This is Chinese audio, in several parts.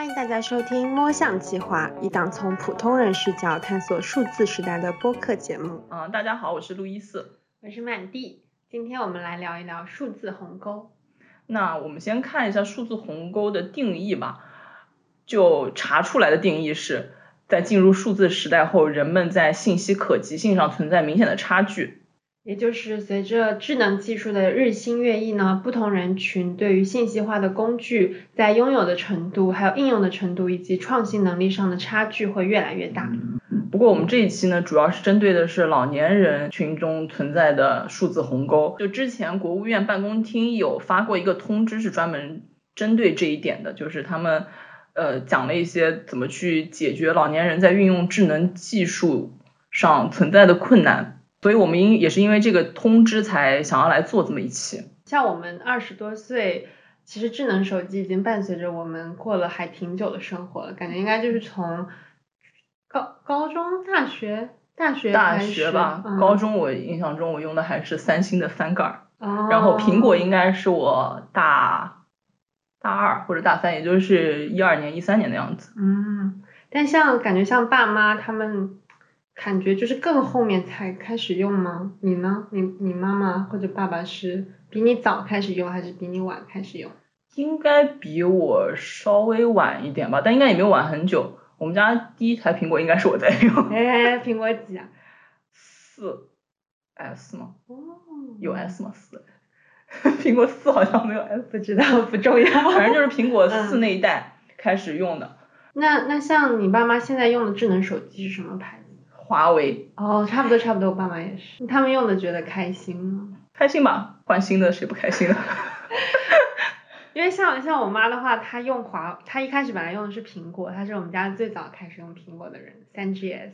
欢迎大家收听《摸象计划》，一档从普通人视角探索数字时代的播客节目。嗯，大家好，我是路易斯。我是满地。今天我们来聊一聊数字鸿沟。那我们先看一下数字鸿沟的定义吧。就查出来的定义是，在进入数字时代后，人们在信息可及性上存在明显的差距。也就是随着智能技术的日新月异呢，不同人群对于信息化的工具在拥有的程度、还有应用的程度以及创新能力上的差距会越来越大。不过我们这一期呢，主要是针对的是老年人群中存在的数字鸿沟。就之前国务院办公厅有发过一个通知，是专门针对这一点的，就是他们呃讲了一些怎么去解决老年人在运用智能技术上存在的困难。所以我们因也是因为这个通知才想要来做这么一期。像我们二十多岁，其实智能手机已经伴随着我们过了还挺久的生活了，感觉应该就是从高高中、大学、大学大学吧，高中我印象中我用的还是三星的翻盖，然后苹果应该是我大大二或者大三，也就是一二年、一三年的样子。嗯，但像感觉像爸妈他们。感觉就是更后面才开始用吗？你呢？你你妈妈或者爸爸是比你早开始用，还是比你晚开始用？应该比我稍微晚一点吧，但应该也没有晚很久。我们家第一台苹果应该是我在用。哎，苹果几啊？四 S 吗？哦。有 S 吗？四。苹果四好像没有 S，不知道，不重要。反正就是苹果四那一代开始用的。那那像你爸妈现在用的智能手机是什么牌子？华为哦，差不多差不多，我爸妈也是，他们用的觉得开心吗？开心吧，换新的谁不开心呢？因为像像我妈的话，她用华，她一开始本来用的是苹果，她是我们家最早开始用苹果的人，三 GS，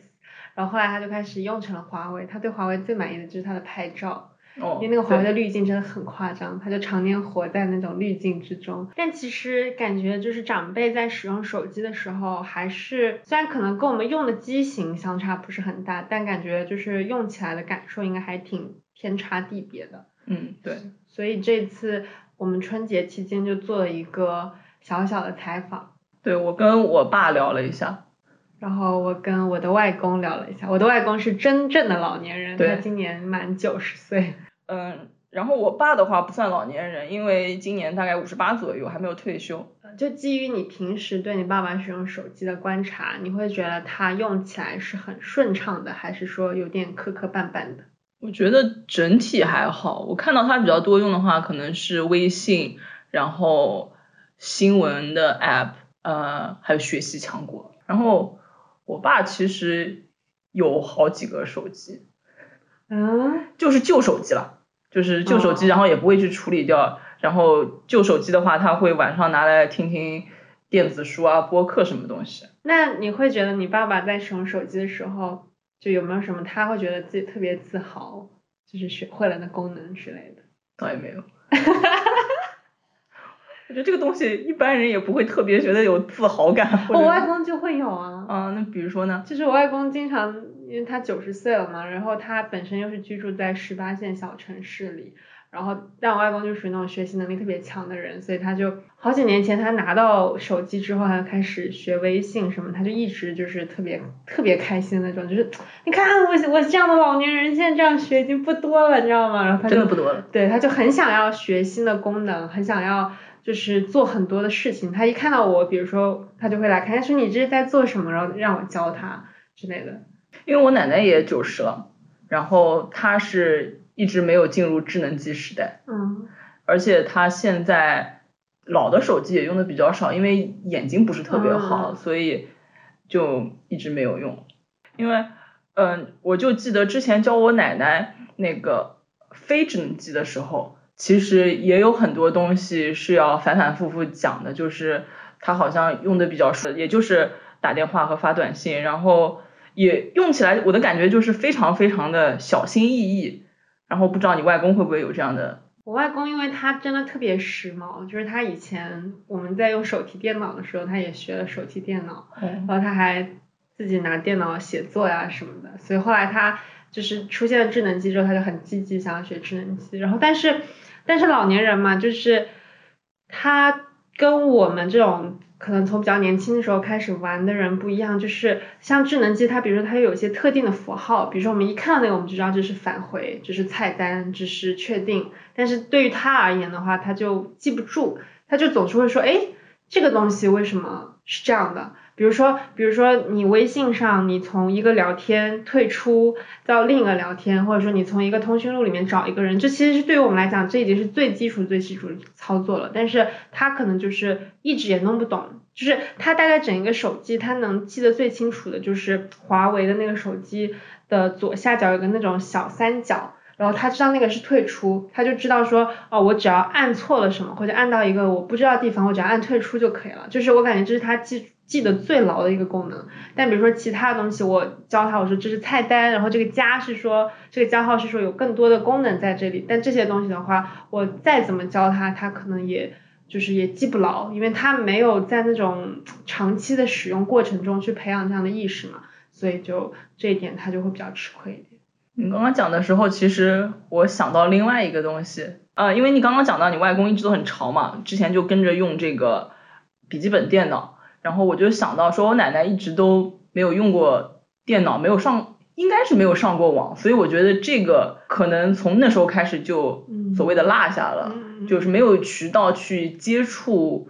然后后来她就开始用成了华为，她对华为最满意的就是它的拍照。因为那个华为的滤镜真的很夸张，他就常年活在那种滤镜之中。但其实感觉就是长辈在使用手机的时候，还是虽然可能跟我们用的机型相差不是很大，但感觉就是用起来的感受应该还挺天差地别的。嗯，对。所以这次我们春节期间就做了一个小小的采访。对，我跟我爸聊了一下，然后我跟我的外公聊了一下。我的外公是真正的老年人，他今年满九十岁。嗯，然后我爸的话不算老年人，因为今年大概五十八左右，还没有退休。就基于你平时对你爸爸使用手机的观察，你会觉得他用起来是很顺畅的，还是说有点磕磕绊绊的？我觉得整体还好，我看到他比较多用的话，可能是微信，然后新闻的 app，呃，还有学习强国。然后我爸其实有好几个手机。嗯，就是旧手机了，就是旧手机，然后也不会去处理掉。然后旧手机的话，他会晚上拿来听听电子书啊、播客什么东西。那你会觉得你爸爸在使用手机的时候，就有没有什么他会觉得自己特别自豪，就是学会了的功能之类的？倒也没有。我觉得这个东西一般人也不会特别觉得有自豪感。我外公就会有啊。啊，那比如说呢？就是我外公经常，因为他九十岁了嘛，然后他本身又是居住在十八线小城市里，然后但我外公就属于那种学习能力特别强的人，所以他就好几年前他拿到手机之后，他就开始学微信什么，他就一直就是特别特别开心那种，就是你看我我这样的老年人现在这样学已经不多了，你知道吗？然后他真的不多了。对，他就很想要学新的功能，很想要。就是做很多的事情，他一看到我，比如说他就会来看，他说你这是在做什么，然后让我教他之类的。因为我奶奶也九十了，然后她是一直没有进入智能机时代。嗯。而且她现在老的手机也用的比较少，因为眼睛不是特别好，所以就一直没有用。因为嗯，我就记得之前教我奶奶那个非智能机的时候。其实也有很多东西是要反反复复讲的，就是她好像用的比较顺，也就是打电话和发短信，然后也用起来，我的感觉就是非常非常的小心翼翼。然后不知道你外公会不会有这样的？我外公因为他真的特别时髦，就是他以前我们在用手提电脑的时候，他也学了手提电脑，然后他还自己拿电脑写作呀什么的，所以后来他就是出现了智能机之后，他就很积极想要学智能机，然后但是。但是老年人嘛，就是他跟我们这种可能从比较年轻的时候开始玩的人不一样，就是像智能机，它比如说它有一些特定的符号，比如说我们一看到那个我们就知道这是返回，这是菜单，这是确定。但是对于他而言的话，他就记不住，他就总是会说，哎，这个东西为什么是这样的？比如说，比如说你微信上，你从一个聊天退出到另一个聊天，或者说你从一个通讯录里面找一个人，这其实是对于我们来讲，这已经是最基础、最基础的操作了。但是他可能就是一直也弄不懂，就是他大概整一个手机，他能记得最清楚的就是华为的那个手机的左下角有个那种小三角，然后他知道那个是退出，他就知道说，哦，我只要按错了什么，或者按到一个我不知道的地方，我只要按退出就可以了。就是我感觉这是他记。记得最牢的一个功能，但比如说其他东西，我教他我说这是菜单，然后这个加是说这个加号是说有更多的功能在这里，但这些东西的话，我再怎么教他，他可能也就是也记不牢，因为他没有在那种长期的使用过程中去培养这样的意识嘛，所以就这一点他就会比较吃亏一点。你刚刚讲的时候，其实我想到另外一个东西，呃，因为你刚刚讲到你外公一直都很潮嘛，之前就跟着用这个笔记本电脑。然后我就想到，说我奶奶一直都没有用过电脑，没有上，应该是没有上过网，所以我觉得这个可能从那时候开始就所谓的落下了，就是没有渠道去接触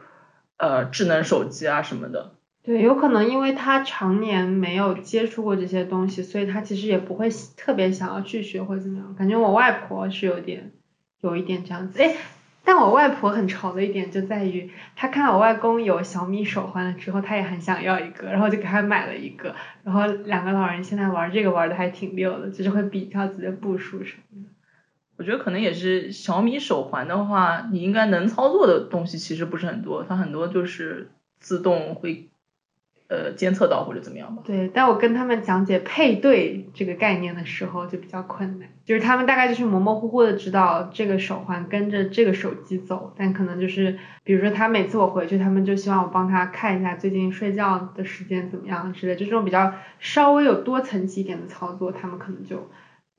呃智能手机啊什么的。对，有可能因为他常年没有接触过这些东西，所以他其实也不会特别想要去学或怎么样。感觉我外婆是有点，有一点这样子，哎。但我外婆很潮的一点就在于，她看到我外公有小米手环了之后，她也很想要一个，然后就给他买了一个，然后两个老人现在玩这个玩的还挺溜的，就是会比较自己的步数什么的。我觉得可能也是小米手环的话，你应该能操作的东西其实不是很多，它很多就是自动会。呃，监测到或者怎么样吧。对，但我跟他们讲解配对这个概念的时候就比较困难，就是他们大概就是模模糊糊的知道这个手环跟着这个手机走，但可能就是，比如说他每次我回去，他们就希望我帮他看一下最近睡觉的时间怎么样之类，就这种比较稍微有多层级一点的操作，他们可能就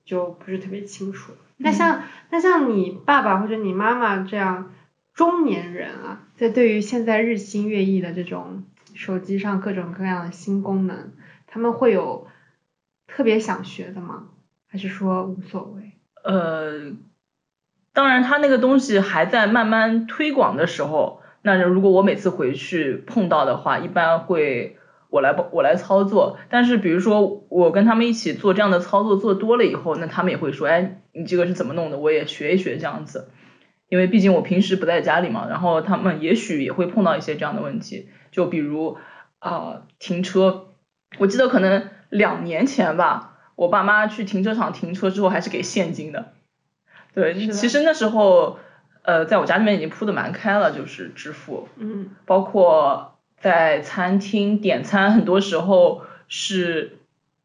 就不是特别清楚。那像那像你爸爸或者你妈妈这样中年人啊，在对于现在日新月异的这种。手机上各种各样的新功能，他们会有特别想学的吗？还是说无所谓？呃，当然，他那个东西还在慢慢推广的时候，那如果我每次回去碰到的话，一般会我来我来操作。但是比如说我跟他们一起做这样的操作做多了以后，那他们也会说，哎，你这个是怎么弄的？我也学一学这样子。因为毕竟我平时不在家里嘛，然后他们也许也会碰到一些这样的问题。就比如啊，停车，我记得可能两年前吧，我爸妈去停车场停车之后还是给现金的。对，其实那时候呃，在我家里面已经铺的蛮开了，就是支付。嗯。包括在餐厅点餐，很多时候是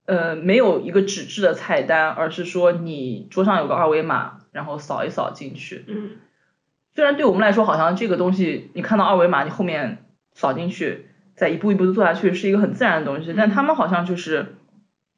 呃没有一个纸质的菜单，而是说你桌上有个二维码，然后扫一扫进去。嗯。虽然对我们来说，好像这个东西你看到二维码，你后面。扫进去，再一步一步的做下去，是一个很自然的东西。但他们好像就是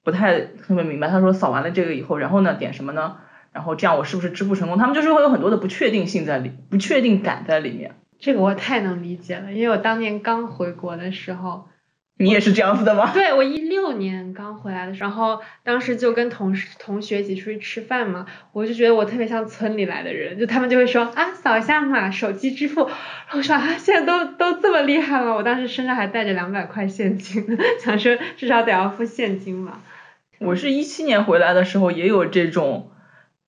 不太特别明白。他说扫完了这个以后，然后呢点什么呢？然后这样我是不是支付成功？他们就是会有很多的不确定性在里，不确定感在里面。这个我太能理解了，因为我当年刚回国的时候。你也是这样子的吗？对，我一六年刚回来的时候，然后当时就跟同事同学一起出去吃饭嘛，我就觉得我特别像村里来的人，就他们就会说啊，扫一下码，手机支付，然后说啊，现在都都这么厉害了，我当时身上还带着两百块现金，想说至少得要付现金嘛。我是一七年回来的时候也有这种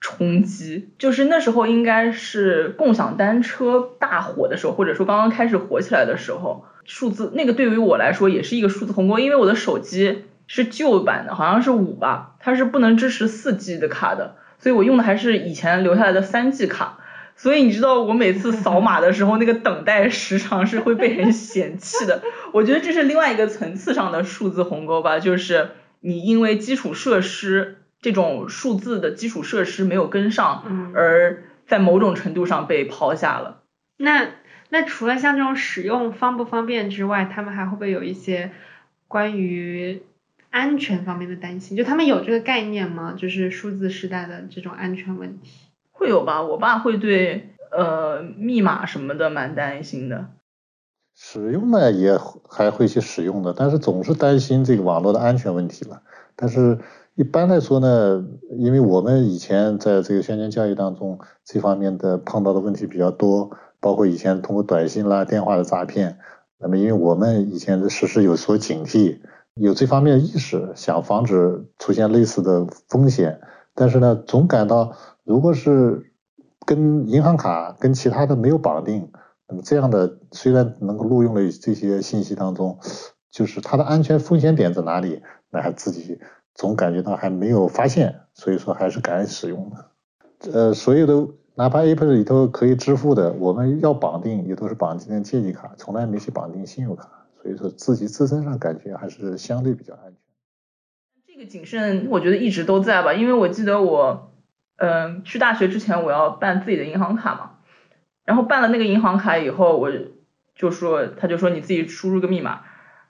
冲击，就是那时候应该是共享单车大火的时候，或者说刚刚开始火起来的时候。数字那个对于我来说也是一个数字鸿沟，因为我的手机是旧版的，好像是五吧，它是不能支持四 G 的卡的，所以我用的还是以前留下来的三 G 卡。所以你知道我每次扫码的时候，那个等待时长是会被人嫌弃的。我觉得这是另外一个层次上的数字鸿沟吧，就是你因为基础设施这种数字的基础设施没有跟上，而在某种程度上被抛下了。那。那除了像这种使用方不方便之外，他们还会不会有一些关于安全方面的担心？就他们有这个概念吗？就是数字时代的这种安全问题？会有吧，我爸会对呃密码什么的蛮担心的。使用呢也还会去使用的，但是总是担心这个网络的安全问题了。但是一般来说呢，因为我们以前在这个宣传教育当中，这方面的碰到的问题比较多，包括以前通过短信啦、电话的诈骗。那么因为我们以前的时时有所警惕，有这方面的意识，想防止出现类似的风险。但是呢，总感到如果是跟银行卡跟其他的没有绑定。那么这样的虽然能够录用了这些信息当中，就是它的安全风险点在哪里，那还自己总感觉到还没有发现，所以说还是敢使用的。呃，所有的哪怕 App 里头可以支付的，我们要绑定也都是绑定的借记卡，从来没去绑定信用卡，所以说自己自身上感觉还是相对比较安全。这个谨慎我觉得一直都在吧，因为我记得我嗯去大学之前我要办自己的银行卡嘛。然后办了那个银行卡以后，我就说，他就说你自己输入个密码，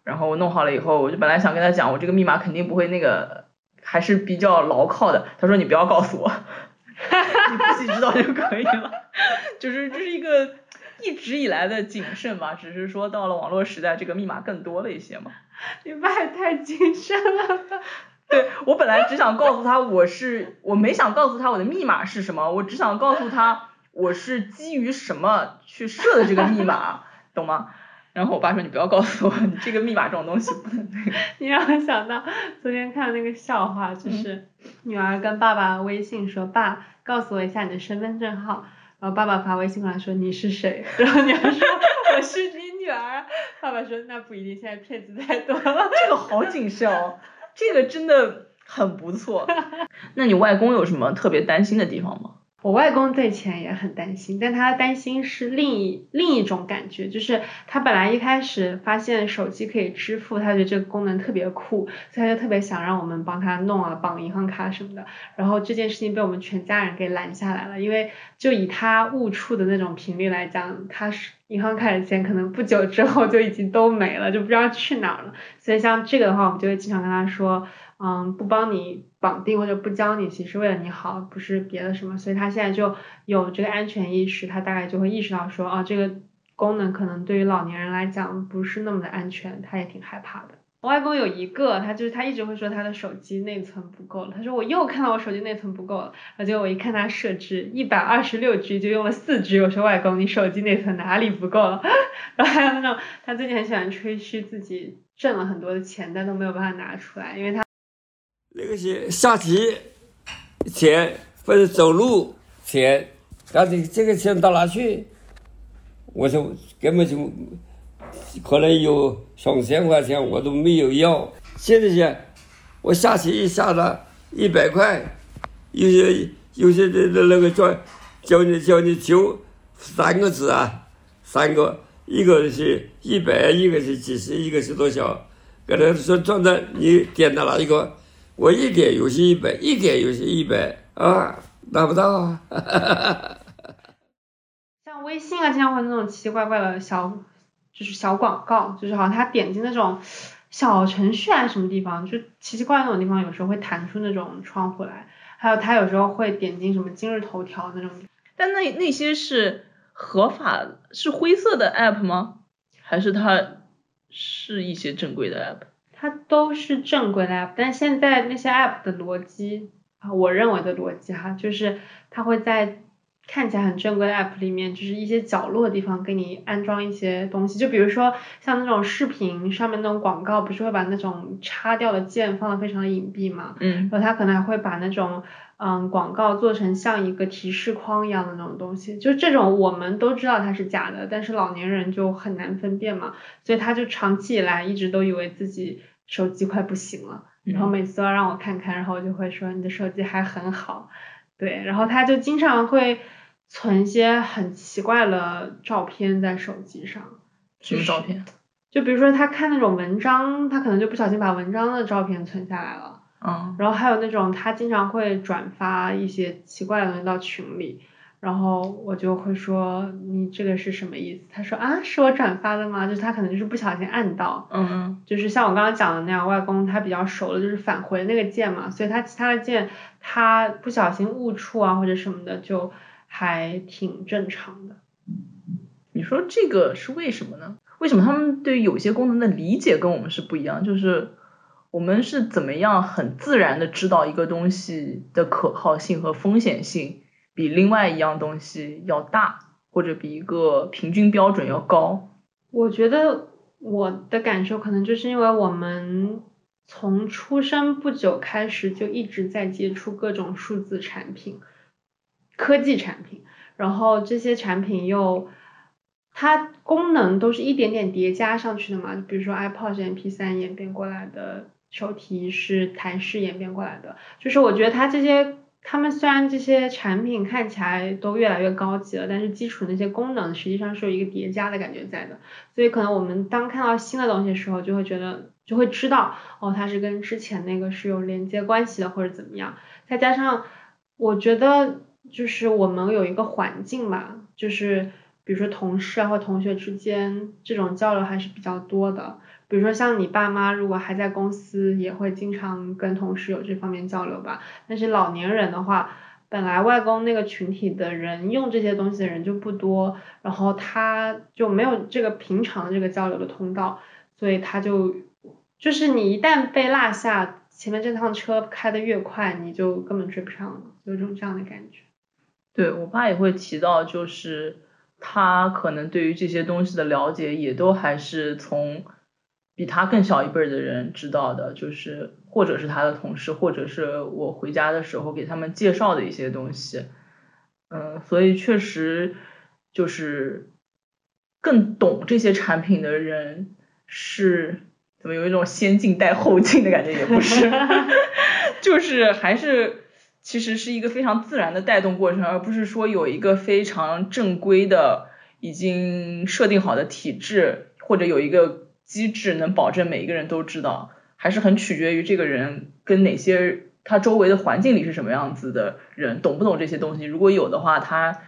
然后我弄好了以后，我就本来想跟他讲，我这个密码肯定不会那个，还是比较牢靠的。他说你不要告诉我，你自己知道就可以了。就是这是一个一直以来的谨慎吧，只是说到了网络时代，这个密码更多了一些嘛。你爸也太谨慎了。对我本来只想告诉他我是，我没想告诉他我的密码是什么，我只想告诉他。我是基于什么去设的这个密码，懂吗？然后我爸说你不要告诉我，你这个密码这种东西不能那个。你让我想到昨天看那个笑话，就是女儿跟爸爸微信说：“爸，告诉我一下你的身份证号。”然后爸爸发微信过来说：“你是谁？” 然后女儿说：“我是你女儿。”爸爸说：“那不一定，现在骗子太多了。”这个好谨慎哦，这个真的很不错。那你外公有什么特别担心的地方吗？我外公对钱也很担心，但他担心是另一另一种感觉，就是他本来一开始发现手机可以支付，他觉得这个功能特别酷，所以他就特别想让我们帮他弄啊，绑银行卡什么的。然后这件事情被我们全家人给拦下来了，因为就以他误触的那种频率来讲，他是银行卡的钱可能不久之后就已经都没了，就不知道去哪儿了。所以像这个的话，我们就会经常跟他说。嗯，不帮你绑定或者不教你，其实为了你好，不是别的什么，所以他现在就有这个安全意识，他大概就会意识到说，哦，这个功能可能对于老年人来讲不是那么的安全，他也挺害怕的。我外公有一个，他就是他一直会说他的手机内存不够了，他说我又看到我手机内存不够了，而且我一看他设置一百二十六 G 就用了四 G，我说外公你手机内存哪里不够了？然后还有那种他最近很喜欢吹嘘自己挣了很多的钱，但都没有办法拿出来，因为他。那个是下棋钱或者走路钱，但是这个钱到哪去？我说根本就可能有上千块钱我都没有要。现在是，我下棋一下了一百块，有些有些的的那个叫叫你叫你求三个字啊，三个，一个是一百，一个是几十，一个是多少？跟他说转的，你点到哪一个？我一点游戏一百，一点游戏一百啊，拿不到啊！像微信啊，经常会那种奇奇怪怪的小，就是小广告，就是好像他点击那种小程序啊什么地方，就奇奇怪那种地方，有时候会弹出那种窗户来。还有他有时候会点进什么今日头条那种。但那那些是合法，是灰色的 app 吗？还是它是一些正规的 app？它都是正规的 app，但现在那些 app 的逻辑啊，我认为的逻辑哈，就是它会在看起来很正规的 app 里面，就是一些角落的地方给你安装一些东西，就比如说像那种视频上面那种广告，不是会把那种插掉的键放的非常的隐蔽嘛？嗯。然后它可能还会把那种嗯广告做成像一个提示框一样的那种东西，就这种我们都知道它是假的，但是老年人就很难分辨嘛，所以他就长期以来一直都以为自己。手机快不行了，然后每次都要让我看看，然后我就会说你的手机还很好，对，然后他就经常会存一些很奇怪的照片在手机上。什么照片？就比如说他看那种文章，他可能就不小心把文章的照片存下来了。嗯。然后还有那种他经常会转发一些奇怪的东西到群里。然后我就会说你这个是什么意思？他说啊，是我转发的吗？就是他可能就是不小心按到，嗯嗯，就是像我刚刚讲的那样，外公他比较熟的就是返回那个键嘛，所以他其他的键他不小心误触啊或者什么的就还挺正常的。你说这个是为什么呢？为什么他们对于有些功能的理解跟我们是不一样？就是我们是怎么样很自然的知道一个东西的可靠性和风险性比另外一样东西要大，或者比一个平均标准要高？我觉得我的感受可能就是因为我们从出生不久开始就一直在接触各种数字产品、科技产品，然后这些产品又它功能都是一点点叠加上去的嘛，比如说 iPod MP3 演变过来的，手提是台式演变过来的，就是我觉得它这些。他们虽然这些产品看起来都越来越高级了，但是基础那些功能实际上是有一个叠加的感觉在的，所以可能我们当看到新的东西的时候，就会觉得就会知道哦，它是跟之前那个是有连接关系的或者怎么样。再加上我觉得就是我们有一个环境吧，就是比如说同事啊或同学之间这种交流还是比较多的。比如说像你爸妈如果还在公司，也会经常跟同事有这方面交流吧。但是老年人的话，本来外公那个群体的人用这些东西的人就不多，然后他就没有这个平常这个交流的通道，所以他就就是你一旦被落下，前面这趟车开得越快，你就根本追不上了，有种这样的感觉。对我爸也会提到，就是他可能对于这些东西的了解，也都还是从。比他更小一辈的人知道的，就是或者是他的同事，或者是我回家的时候给他们介绍的一些东西，嗯，所以确实就是更懂这些产品的人是怎么有一种先进带后进的感觉，也不是，就是还是其实是一个非常自然的带动过程，而不是说有一个非常正规的已经设定好的体制，或者有一个。机制能保证每一个人都知道，还是很取决于这个人跟哪些他周围的环境里是什么样子的人，懂不懂这些东西？如果有的话，他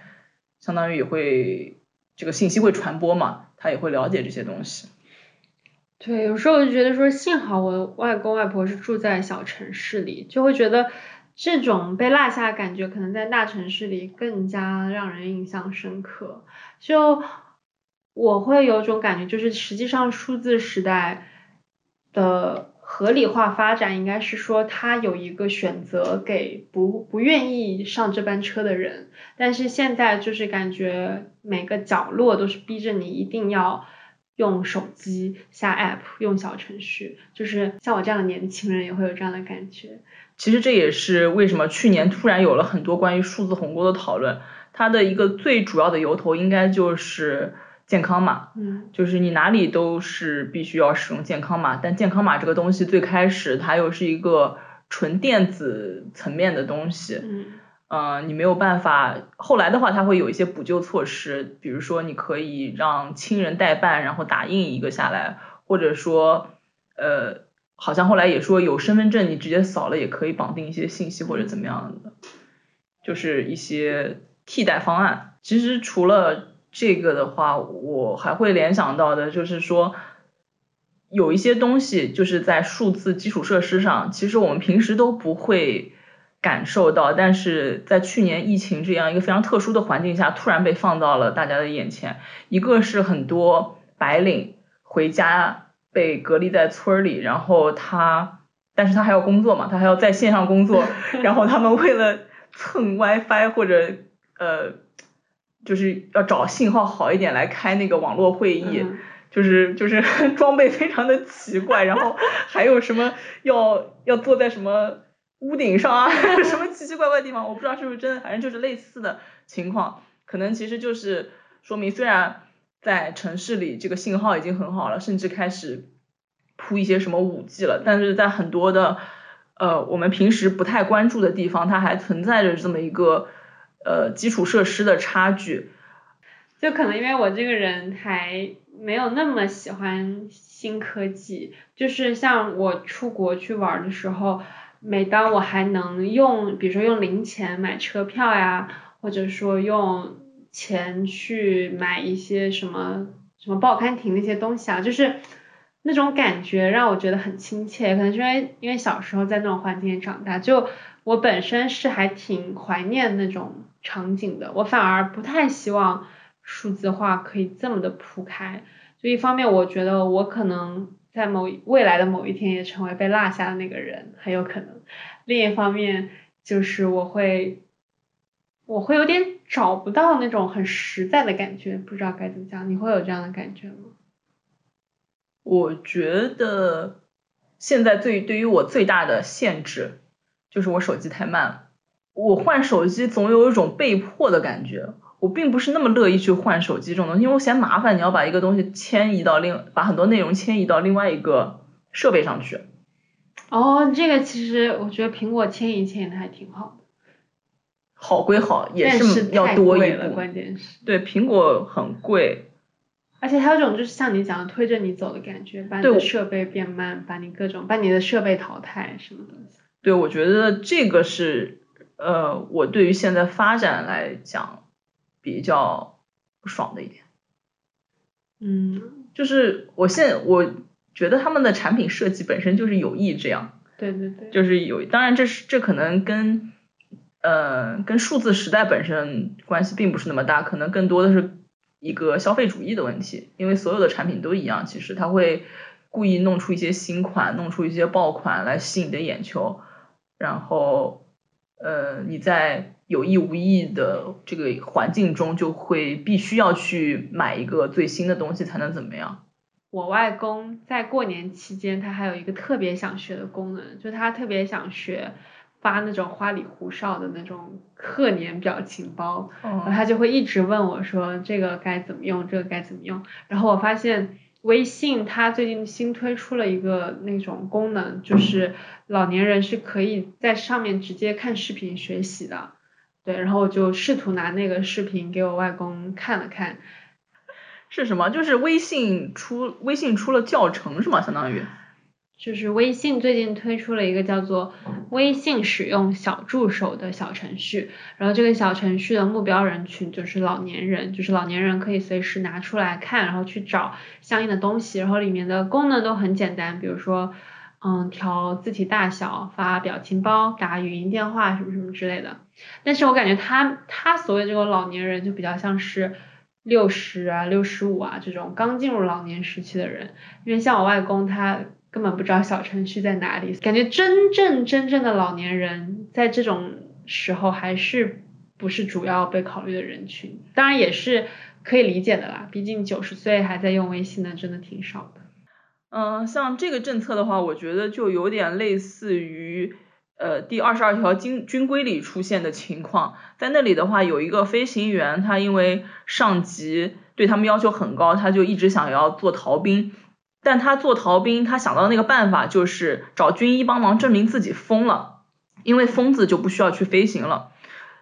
相当于也会这个信息会传播嘛，他也会了解这些东西。对，有时候我就觉得说，幸好我外公外婆是住在小城市里，就会觉得这种被落下的感觉，可能在大城市里更加让人印象深刻。就。我会有种感觉，就是实际上数字时代的合理化发展，应该是说它有一个选择给不不愿意上这班车的人，但是现在就是感觉每个角落都是逼着你一定要用手机下 app 用小程序，就是像我这样的年轻人也会有这样的感觉。其实这也是为什么去年突然有了很多关于数字鸿沟的讨论，它的一个最主要的由头应该就是。健康码，嗯，就是你哪里都是必须要使用健康码，但健康码这个东西最开始它又是一个纯电子层面的东西，嗯，呃，你没有办法，后来的话它会有一些补救措施，比如说你可以让亲人代办，然后打印一个下来，或者说，呃，好像后来也说有身份证你直接扫了也可以绑定一些信息或者怎么样的，就是一些替代方案。其实除了这个的话，我还会联想到的，就是说，有一些东西就是在数字基础设施上，其实我们平时都不会感受到，但是在去年疫情这样一个非常特殊的环境下，突然被放到了大家的眼前。一个是很多白领回家被隔离在村里，然后他，但是他还要工作嘛，他还要在线上工作，然后他们为了蹭 WiFi 或者呃。就是要找信号好一点来开那个网络会议，就是就是 装备非常的奇怪，然后还有什么要要坐在什么屋顶上啊，什么奇奇怪怪的地方，我不知道是不是真的，反正就是类似的情况，可能其实就是说明虽然在城市里这个信号已经很好了，甚至开始铺一些什么五 G 了，但是在很多的呃我们平时不太关注的地方，它还存在着这么一个。呃，基础设施的差距，就可能因为我这个人还没有那么喜欢新科技，就是像我出国去玩的时候，每当我还能用，比如说用零钱买车票呀，或者说用钱去买一些什么什么报刊亭那些东西啊，就是那种感觉让我觉得很亲切，可能是因为因为小时候在那种环境里长大，就我本身是还挺怀念那种。场景的，我反而不太希望数字化可以这么的铺开，就一方面，我觉得我可能在某未来的某一天也成为被落下的那个人，很有可能。另一方面，就是我会，我会有点找不到那种很实在的感觉，不知道该怎么讲。你会有这样的感觉吗？我觉得现在最对于我最大的限制就是我手机太慢了。我换手机总有一种被迫的感觉。我并不是那么乐意去换手机这种东西，因为我嫌麻烦。你要把一个东西迁移到另，把很多内容迁移到另外一个设备上去。哦，这个其实我觉得苹果迁移迁移的还挺好的。好归好，也是要多一步。关键是。对，苹果很贵。而且还有种就是像你讲的推着你走的感觉，把你的设备变慢，把你各种把你的设备淘汰什么东西。对，我觉得这个是呃，我对于现在发展来讲。比较不爽的一点，嗯，就是我现我觉得他们的产品设计本身就是有意这样，对对对，就是有，当然这是这可能跟呃跟数字时代本身关系并不是那么大，可能更多的是一个消费主义的问题，因为所有的产品都一样，其实他会故意弄出一些新款，弄出一些爆款来吸引你的眼球，然后呃你在。有意无意的这个环境中，就会必须要去买一个最新的东西才能怎么样？我外公在过年期间，他还有一个特别想学的功能，就他特别想学发那种花里胡哨的那种贺年表情包，然后他就会一直问我说这个该怎么用，这个该怎么用？然后我发现。微信它最近新推出了一个那种功能，就是老年人是可以在上面直接看视频学习的。对，然后我就试图拿那个视频给我外公看了看，是什么？就是微信出微信出了教程是吗？相当于，就是微信最近推出了一个叫做微信使用小助手的小程序，然后这个小程序的目标人群就是老年人，就是老年人可以随时拿出来看，然后去找相应的东西，然后里面的功能都很简单，比如说。嗯，调字体大小，发表情包，打语音电话，什么什么之类的。但是我感觉他他所谓这个老年人，就比较像是六十啊、六十五啊这种刚进入老年时期的人。因为像我外公，他根本不知道小程序在哪里。感觉真正真正的老年人，在这种时候还是不是主要被考虑的人群。当然也是可以理解的啦，毕竟九十岁还在用微信的，真的挺少的。嗯，像这个政策的话，我觉得就有点类似于呃第二十二条军军规里出现的情况，在那里的话，有一个飞行员，他因为上级对他们要求很高，他就一直想要做逃兵，但他做逃兵，他想到那个办法就是找军医帮忙证明自己疯了，因为疯子就不需要去飞行了。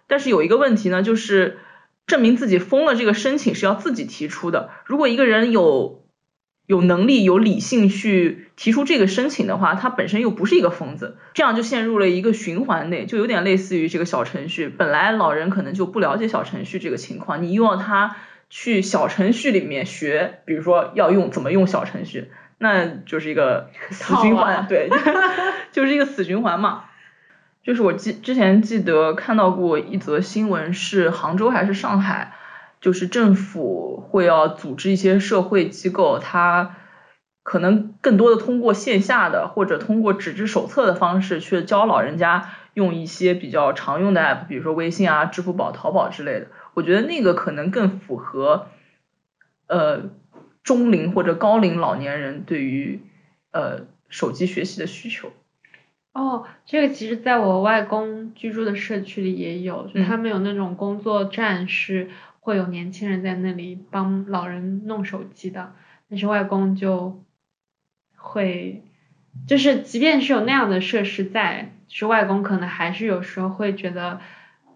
但是有一个问题呢，就是证明自己疯了这个申请是要自己提出的，如果一个人有。有能力、有理性去提出这个申请的话，他本身又不是一个疯子，这样就陷入了一个循环内，就有点类似于这个小程序。本来老人可能就不了解小程序这个情况，你又要他去小程序里面学，比如说要用怎么用小程序，那就是一个死循环，对，就是一个死循环嘛。就是我记之前记得看到过一则新闻，是杭州还是上海？就是政府会要组织一些社会机构，它可能更多的通过线下的或者通过纸质手册的方式去教老人家用一些比较常用的 app，比如说微信啊、支付宝、淘宝之类的。我觉得那个可能更符合呃中龄或者高龄老年人对于呃手机学习的需求。哦，这个其实在我外公居住的社区里也有，就他们有那种工作站是。会有年轻人在那里帮老人弄手机的，但是外公就会，就是即便是有那样的设施在，是外公可能还是有时候会觉得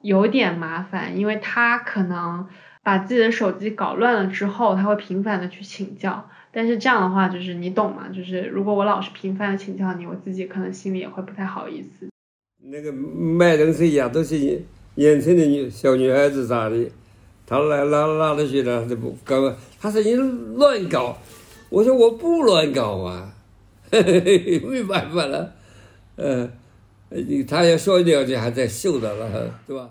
有点麻烦，因为他可能把自己的手机搞乱了之后，他会频繁的去请教，但是这样的话就是你懂吗？就是如果我老是频繁的请教你，我自己可能心里也会不太好意思。那个卖东西呀，都是年轻的女小女孩子啥的。他来拉拉的去了，他不搞，他说你乱搞，我说我不乱搞啊，没办法了，嗯，他要说两句还在秀的了，对吧？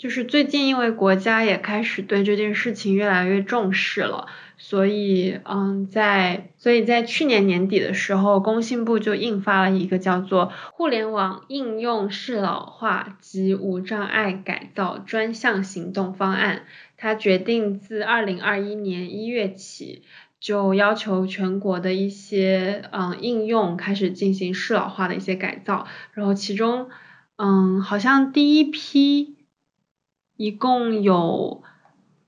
就是最近因为国家也开始对这件事情越来越重视了，所以嗯，在所以在去年年底的时候，工信部就印发了一个叫做《互联网应用适老化及无障碍改造专项行动方案》，它决定自二零二一年一月起，就要求全国的一些嗯应用开始进行适老化的一些改造，然后其中嗯好像第一批。一共有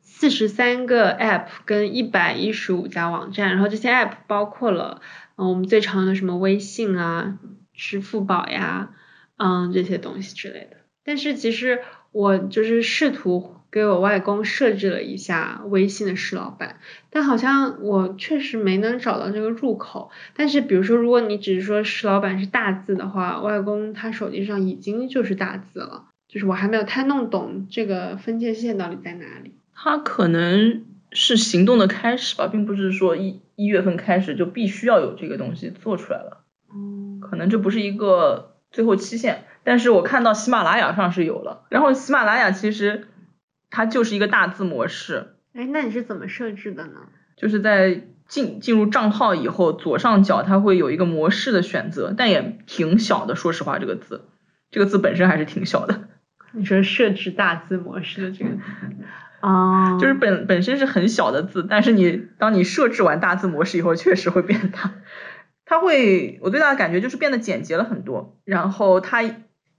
四十三个 App 跟一百一十五家网站，然后这些 App 包括了嗯我们最常用的什么微信啊、支付宝呀，嗯这些东西之类的。但是其实我就是试图给我外公设置了一下微信的石老板，但好像我确实没能找到这个入口。但是比如说如果你只是说石老板是大字的话，外公他手机上已经就是大字了。就是我还没有太弄懂这个分界线到底在哪里。它可能是行动的开始吧，并不是说一一月份开始就必须要有这个东西做出来了。嗯。可能这不是一个最后期限，但是我看到喜马拉雅上是有了。然后喜马拉雅其实它就是一个大字模式。哎，那你是怎么设置的呢？就是在进进入账号以后，左上角它会有一个模式的选择，但也挺小的。说实话，这个字，这个字本身还是挺小的。你说设置大字模式的这个，哦，就是本本身是很小的字，但是你当你设置完大字模式以后，确实会变大。它会，我最大的感觉就是变得简洁了很多，然后它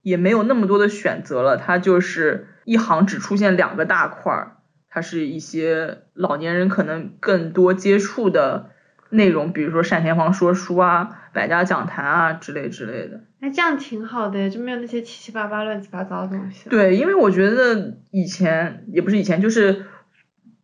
也没有那么多的选择了，它就是一行只出现两个大块儿，它是一些老年人可能更多接触的内容，比如说单田芳说书啊、百家讲坛啊之类之类的。哎，这样挺好的，就没有那些七七八八、乱七八糟的东西。对，因为我觉得以前也不是以前，就是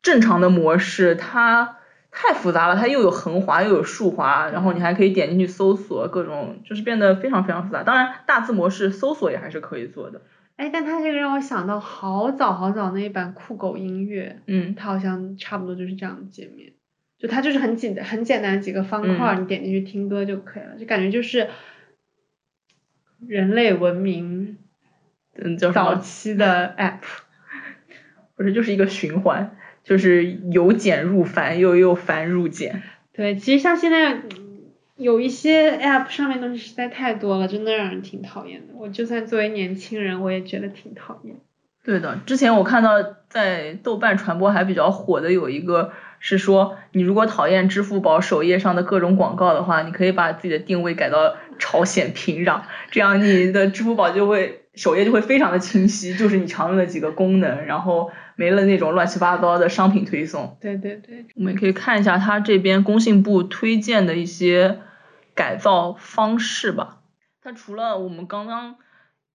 正常的模式，它太复杂了，它又有横滑又有竖滑，然后你还可以点进去搜索各种，就是变得非常非常复杂。当然，大字模式搜索也还是可以做的。哎，但它这个让我想到好早好早那一版酷狗音乐，嗯，它好像差不多就是这样的界面，就它就是很简很简单几个方块，你点进去听歌就可以了，就感觉就是。人类文明，嗯，早期的 app，不是就是一个循环，就是由简入繁，又又繁入简。对，其实像现在有一些 app 上面东西实在太多了，真的让人挺讨厌的。我就算作为年轻人，我也觉得挺讨厌。对的，之前我看到在豆瓣传播还比较火的有一个是说，你如果讨厌支付宝首页上的各种广告的话，你可以把自己的定位改到朝鲜平壤，这样你的支付宝就会首页就会非常的清晰，就是你常用的几个功能，然后没了那种乱七八糟的商品推送。对对对，我们可以看一下他这边工信部推荐的一些改造方式吧。它除了我们刚刚。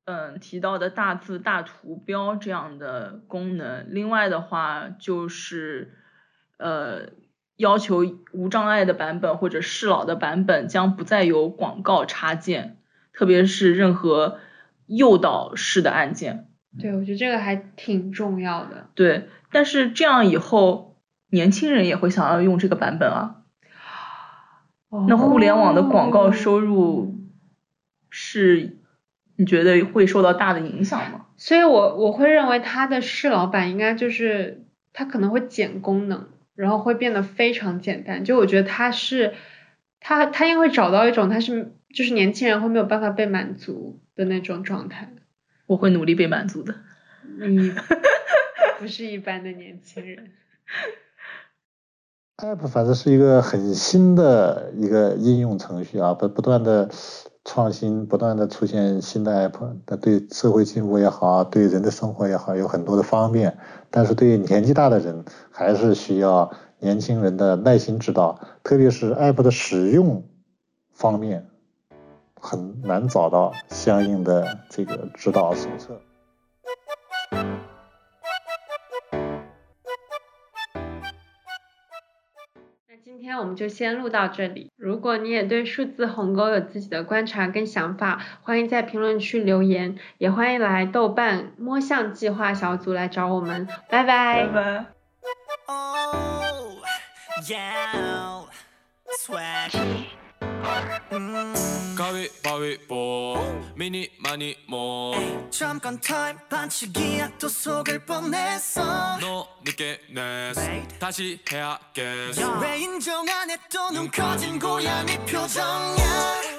嗯，提到的大字大图标这样的功能，另外的话就是呃要求无障碍的版本或者适老的版本将不再有广告插件，特别是任何诱导式的按键。对，我觉得这个还挺重要的。对，但是这样以后年轻人也会想要用这个版本啊。那互联网的广告收入是？你觉得会受到大的影响吗？所以，我我会认为它的适老版应该就是它可能会减功能，然后会变得非常简单。就我觉得他是，他他应该会找到一种他是就是年轻人会没有办法被满足的那种状态。我会努力被满足的。你 不是一般的年轻人。App 反正是一个很新的一个应用程序啊，不不断的。创新不断的出现新的 app，那对社会进步也好，对人的生活也好，有很多的方便。但是对年纪大的人，还是需要年轻人的耐心指导，特别是 app 的使用方面，很难找到相应的这个指导手册。天我们就先录到这里。如果你也对数字鸿沟有自己的观察跟想法，欢迎在评论区留言，也欢迎来豆瓣摸象计划小组来找我们。拜拜。拜拜。 가위바위보. 미니 많이 뭐 잠깐 타임 반칙이야 또 속을 뻔했어. 너 늦게 냈어. 다시 해야겠어. 왜 인정 안 해 또 눈 커진 고양이 표정이야